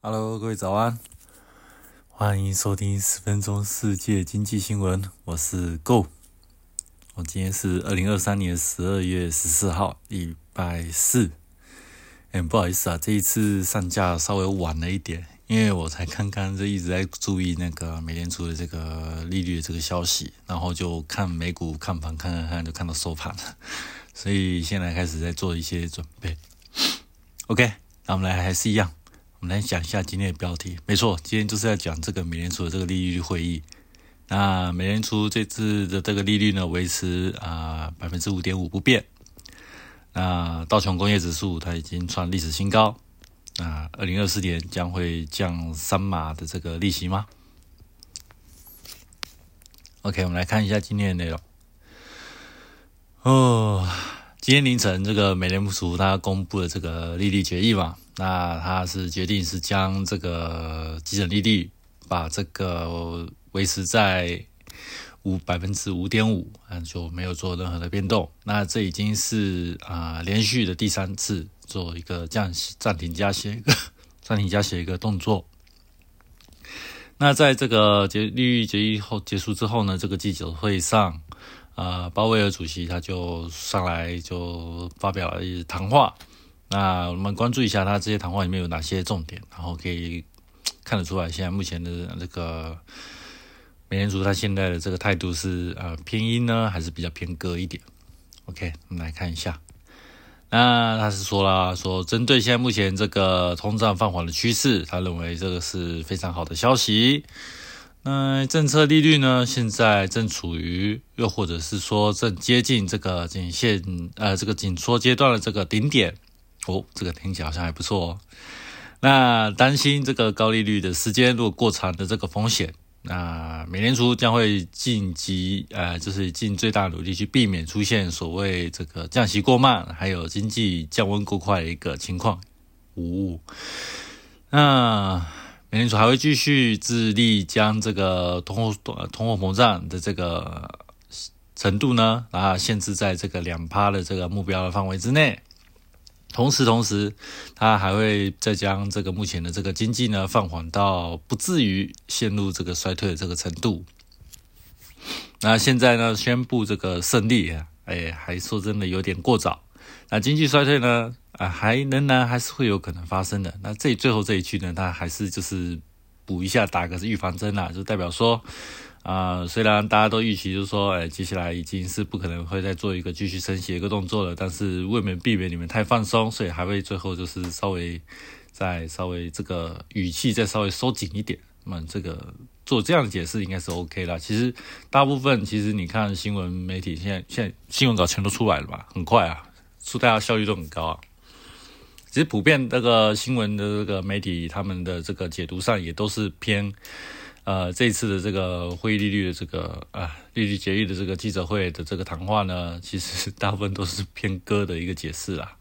Hello，各位早安，欢迎收听十分钟世界经济新闻，我是 Go。我今天是二零二三年十二月十四号，礼拜四。哎，不好意思啊，这一次上架稍微晚了一点，因为我才刚刚就一直在注意那个美联储的这个利率的这个消息，然后就看美股看盘看看看，就看到收盘了，所以现在开始在做一些准备。OK，那我们来还是一样。我们来讲一下今天的标题。没错，今天就是要讲这个美联储的这个利率会议。那美联储这次的这个利率呢，维持啊百分之五点五不变。那道琼工业指数它已经创历史新高。那二零二四年将会降三码的这个利息吗？OK，我们来看一下今天的内容。哦，今天凌晨这个美联储它公布了这个利率决议嘛？那他是决定是将这个基准利率把这个维持在五百分之五点五，嗯，就没有做任何的变动。那这已经是啊连续的第三次做一个降息、暂停加息 暂停加息一个动作。那在这个结利率决议后结束之后呢，这个记者会上，啊，鲍威尔主席他就上来就发表了一谈话。那我们关注一下他这些谈话里面有哪些重点，然后可以看得出来，现在目前的这个美联储他现在的这个态度是呃偏阴呢，还是比较偏鸽一点？OK，我们来看一下。那他是说了，说针对现在目前这个通胀放缓的趋势，他认为这个是非常好的消息。那政策利率呢，现在正处于又或者是说正接近这个颈线呃这个紧缩阶段的这个顶点。哦，这个听起来好像还不错哦。那担心这个高利率的时间如果过长的这个风险，那美联储将会尽极呃，就是尽最大努力去避免出现所谓这个降息过慢，还有经济降温过快的一个情况。五，那美联储还会继续致力将这个通货通货膨胀的这个程度呢，啊，限制在这个两趴的这个目标的范围之内。同时，同时，他还会再将这个目前的这个经济呢放缓到不至于陷入这个衰退的这个程度。那现在呢宣布这个胜利啊，哎，还说真的有点过早。那经济衰退呢啊，还仍然还是会有可能发生的。那这最后这一句呢，他还是就是补一下，打个是预防针啦，就代表说。啊，虽然大家都预期就是说，哎，接下来已经是不可能会再做一个继续升息一个动作了，但是为免避免你们太放松，所以还会最后就是稍微再稍微这个语气再稍微收紧一点。那么这个做这样的解释应该是 OK 啦。其实大部分其实你看新闻媒体现在现在新闻稿全都出来了吧，很快啊，出大家效率都很高啊。其实普遍这个新闻的这个媒体他们的这个解读上也都是偏。呃，这一次的这个会议利率的这个啊利率决议的这个记者会的这个谈话呢，其实大部分都是偏鸽的一个解释啦。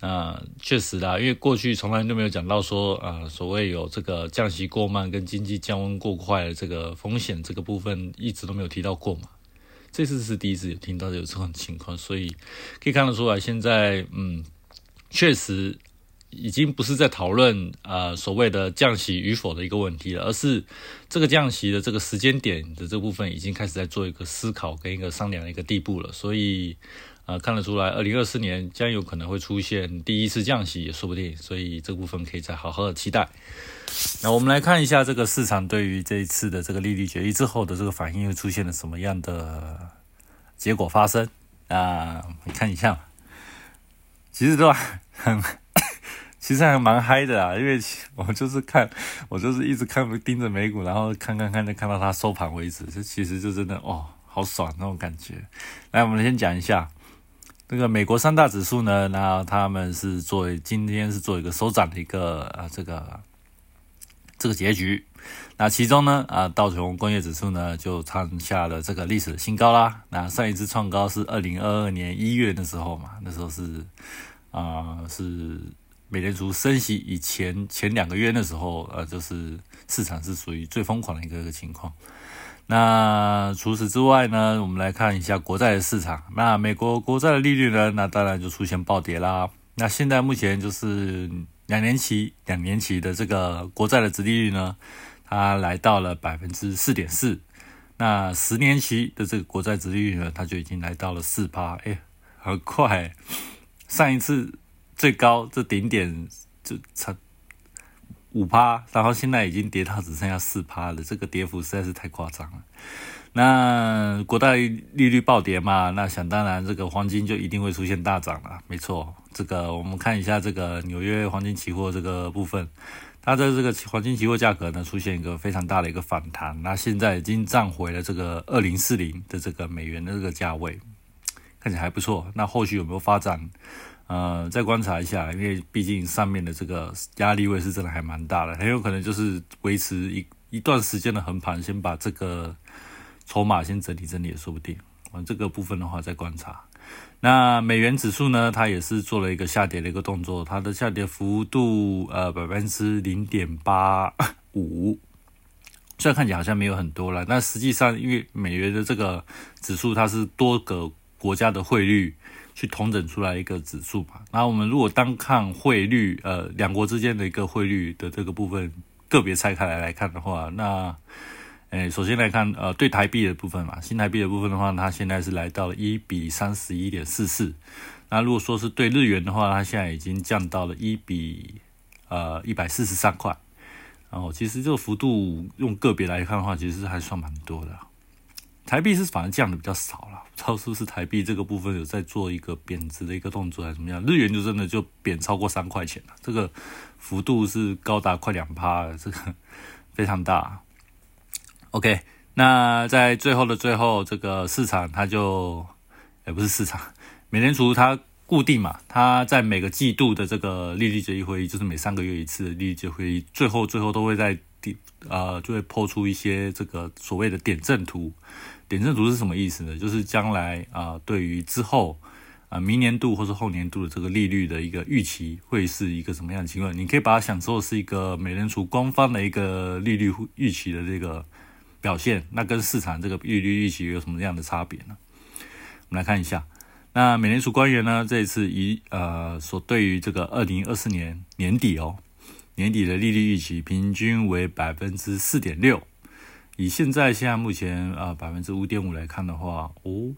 那确实啦，因为过去从来都没有讲到说啊，所谓有这个降息过慢跟经济降温过快的这个风险这个部分，一直都没有提到过嘛。这次是第一次有听到有这种情况，所以可以看得出来，现在嗯，确实。已经不是在讨论呃所谓的降息与否的一个问题了，而是这个降息的这个时间点的这部分已经开始在做一个思考跟一个商量的一个地步了。所以呃看得出来，二零二四年将有可能会出现第一次降息也说不定。所以这部分可以再好好的期待。那我们来看一下这个市场对于这一次的这个利率决议之后的这个反应又出现了什么样的结果发生啊？看一下，其实都很。其实还蛮嗨的啊，因为我就是看，我就是一直看盯着美股，然后看看看，就看到它收盘为止。这其实就真的哦，好爽那种感觉。来，我们先讲一下这个美国三大指数呢，那他们是作为今天是做一个收涨的一个啊这个这个结局。那其中呢啊道琼工业指数呢就创下了这个历史的新高啦。那上一次创高是二零二二年一月的时候嘛，那时候是啊是。美联储升息以前前两个月的时候，呃，就是市场是属于最疯狂的一个个情况。那除此之外呢，我们来看一下国债的市场。那美国国债的利率呢，那当然就出现暴跌啦。那现在目前就是两年期两年期的这个国债的殖利率呢，它来到了百分之四点四。那十年期的这个国债殖利率呢，它就已经来到了四趴，哎，很快。上一次最高这顶点就差五趴，然后现在已经跌到只剩下四趴了，这个跌幅实在是太夸张了。那国债利率暴跌嘛，那想当然这个黄金就一定会出现大涨了。没错，这个我们看一下这个纽约黄金期货这个部分。它的这个黄金期货价格呢，出现一个非常大的一个反弹，那现在已经涨回了这个二零四零的这个美元的这个价位，看起来还不错。那后续有没有发展？呃，再观察一下，因为毕竟上面的这个压力位是真的还蛮大的，很有可能就是维持一一段时间的横盘，先把这个筹码先整理整理也说不定。啊，这个部分的话再观察。那美元指数呢？它也是做了一个下跌的一个动作，它的下跌幅度呃百分之零点八五，虽然看起来好像没有很多了，但实际上因为美元的这个指数它是多个国家的汇率去统整出来一个指数嘛。那我们如果单看汇率，呃，两国之间的一个汇率的这个部分个别拆开来来看的话，那。诶，首先来看，呃，对台币的部分嘛，新台币的部分的话，它现在是来到了一比三十一点四四。那如果说是对日元的话，它现在已经降到了一比呃一百四十三块。然后其实这个幅度用个别来看的话，其实还算蛮多的。台币是反而降的比较少了，不知道是不是台币这个部分有在做一个贬值的一个动作还是怎么样？日元就真的就贬超过三块钱了，这个幅度是高达快两趴，这个非常大。OK，那在最后的最后，这个市场它就，也不是市场，美联储它固定嘛，它在每个季度的这个利率决议会议，就是每三个月一次的利率决议会议，最后最后都会在第呃就会抛出一些这个所谓的点阵图。点阵图是什么意思呢？就是将来啊，对于之后啊明年度或是后年度的这个利率的一个预期会是一个什么样的情况？你可以把它想作是一个美联储官方的一个利率预期的这个。表现那跟市场这个利率预期有什么样的差别呢？我们来看一下，那美联储官员呢这一次以呃所对于这个二零二四年年底哦年底的利率预期平均为百分之四点六，以现在现在目前啊百分之五点五来看的话哦，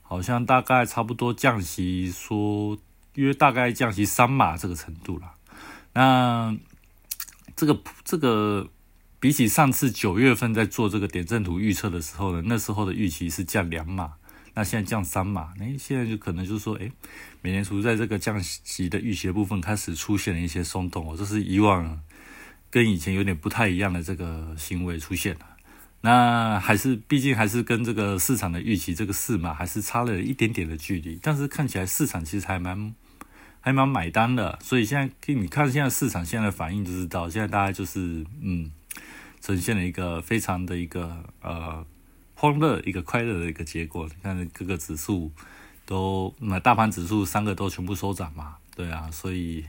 好像大概差不多降息说约大概降息三码这个程度了。那这个这个。比起上次九月份在做这个点阵图预测的时候呢，那时候的预期是降两码，那现在降三码，哎，现在就可能就是说，哎，美联储在这个降息的预期部分开始出现了一些松动哦，这是以往跟以前有点不太一样的这个行为出现了。那还是毕竟还是跟这个市场的预期这个四码还是差了一点点的距离，但是看起来市场其实还蛮还蛮买单的，所以现在可以你看现在市场现在的反应就知道，现在大概就是嗯。呈现了一个非常的一个呃欢乐一个快乐的一个结果。你看各个指数都，那大盘指数三个都全部收涨嘛，对啊，所以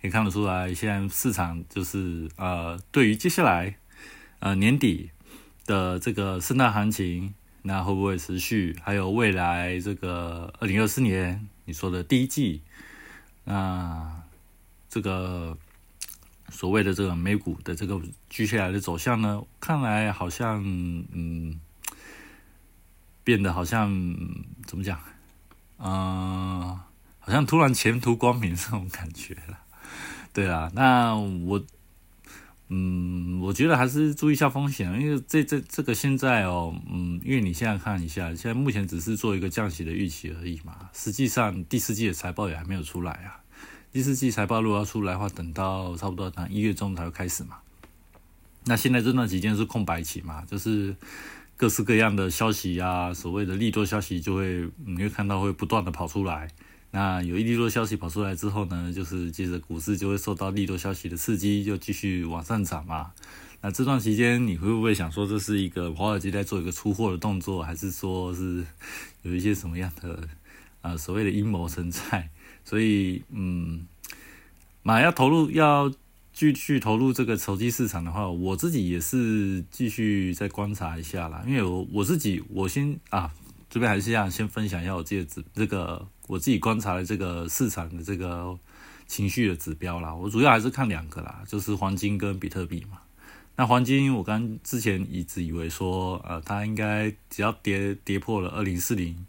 可以看得出来，现在市场就是呃，对于接下来呃年底的这个圣诞行情，那会不会持续？还有未来这个二零二四年你说的第一季，那这个。所谓的这个美股的这个接下来的走向呢，看来好像嗯，变得好像怎么讲，嗯，好像突然前途光明 这种感觉了。对啊，那我嗯，我觉得还是注意一下风险，因为这这这个现在哦，嗯，因为你现在看一下，现在目前只是做一个降息的预期而已嘛，实际上第四季的财报也还没有出来啊。第四季财报如果要出来的话，等到差不多等一月中才会开始嘛。那现在这段期间是空白期嘛，就是各式各样的消息啊，所谓的利多消息就会你会看到会不断的跑出来。那有一利多消息跑出来之后呢，就是接着股市就会受到利多消息的刺激，就继续往上涨嘛。那这段期间你会不会想说这是一个华尔街在做一个出货的动作，还是说是有一些什么样的啊所谓的阴谋存在？所以，嗯，马要投入，要继续投入这个手机市场的话，我自己也是继续再观察一下啦。因为我我自己，我先啊，这边还是想先分享一下我自己的这个我自己观察的这个市场的这个情绪的指标啦。我主要还是看两个啦，就是黄金跟比特币嘛。那黄金，我刚之前一直以为说，呃，它应该只要跌跌破了二零四零，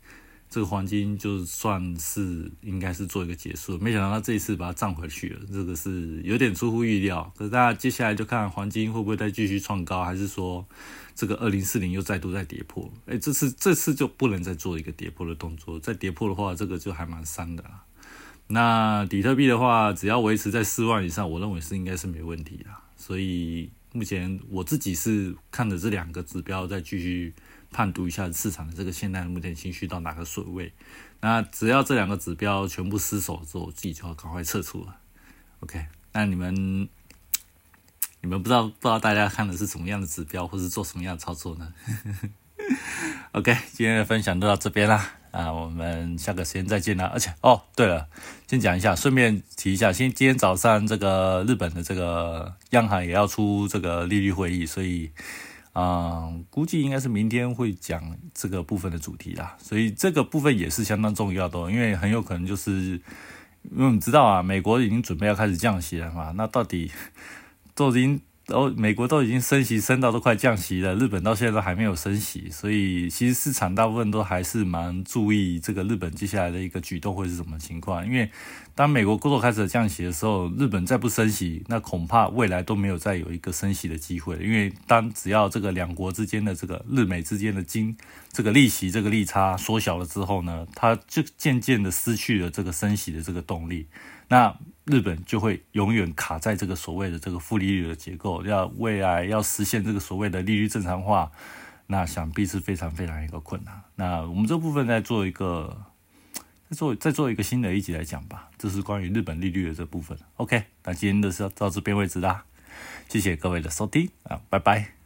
这个黄金就算是应该是做一个结束。没想到它这一次把它涨回去了，这个是有点出乎意料。可是大家接下来就看黄金会不会再继续创高，还是说这个二零四零又再度再跌破？哎，这次这次就不能再做一个跌破的动作，再跌破的话，这个就还蛮伤的啦。那比特币的话，只要维持在四万以上，我认为是应该是没问题的。所以。目前我自己是看着这两个指标，再继续判读一下市场的这个现在目前情绪到哪个水位。那只要这两个指标全部失守之后，我自己就要赶快撤出了。OK，那你们你们不知道不知道大家看的是什么样的指标，或是做什么样的操作呢 ？OK，今天的分享就到这边啦。啊，我们下个时间再见啦。而且哦，对了，先讲一下，顺便提一下，今今天早上这个日本的这个央行也要出这个利率会议，所以啊，估计应该是明天会讲这个部分的主题啦。所以这个部分也是相当重要的，因为很有可能就是因为我们知道啊，美国已经准备要开始降息了嘛，那到底都已经。然后，美国都已经升息升到都快降息了，日本到现在都还没有升息，所以其实市场大部分都还是蛮注意这个日本接下来的一个举动会是什么情况。因为当美国工作开始降息的时候，日本再不升息，那恐怕未来都没有再有一个升息的机会。因为当只要这个两国之间的这个日美之间的金这个利息这个利差缩小了之后呢，它就渐渐的失去了这个升息的这个动力。那日本就会永远卡在这个所谓的这个负利率的结构，要未来要实现这个所谓的利率正常化，那想必是非常非常一个困难。那我们这部分再做一个，再做再做一个新的一集来讲吧，这是关于日本利率的这部分。OK，那今天的是到这边为止啦，谢谢各位的收听啊，拜拜。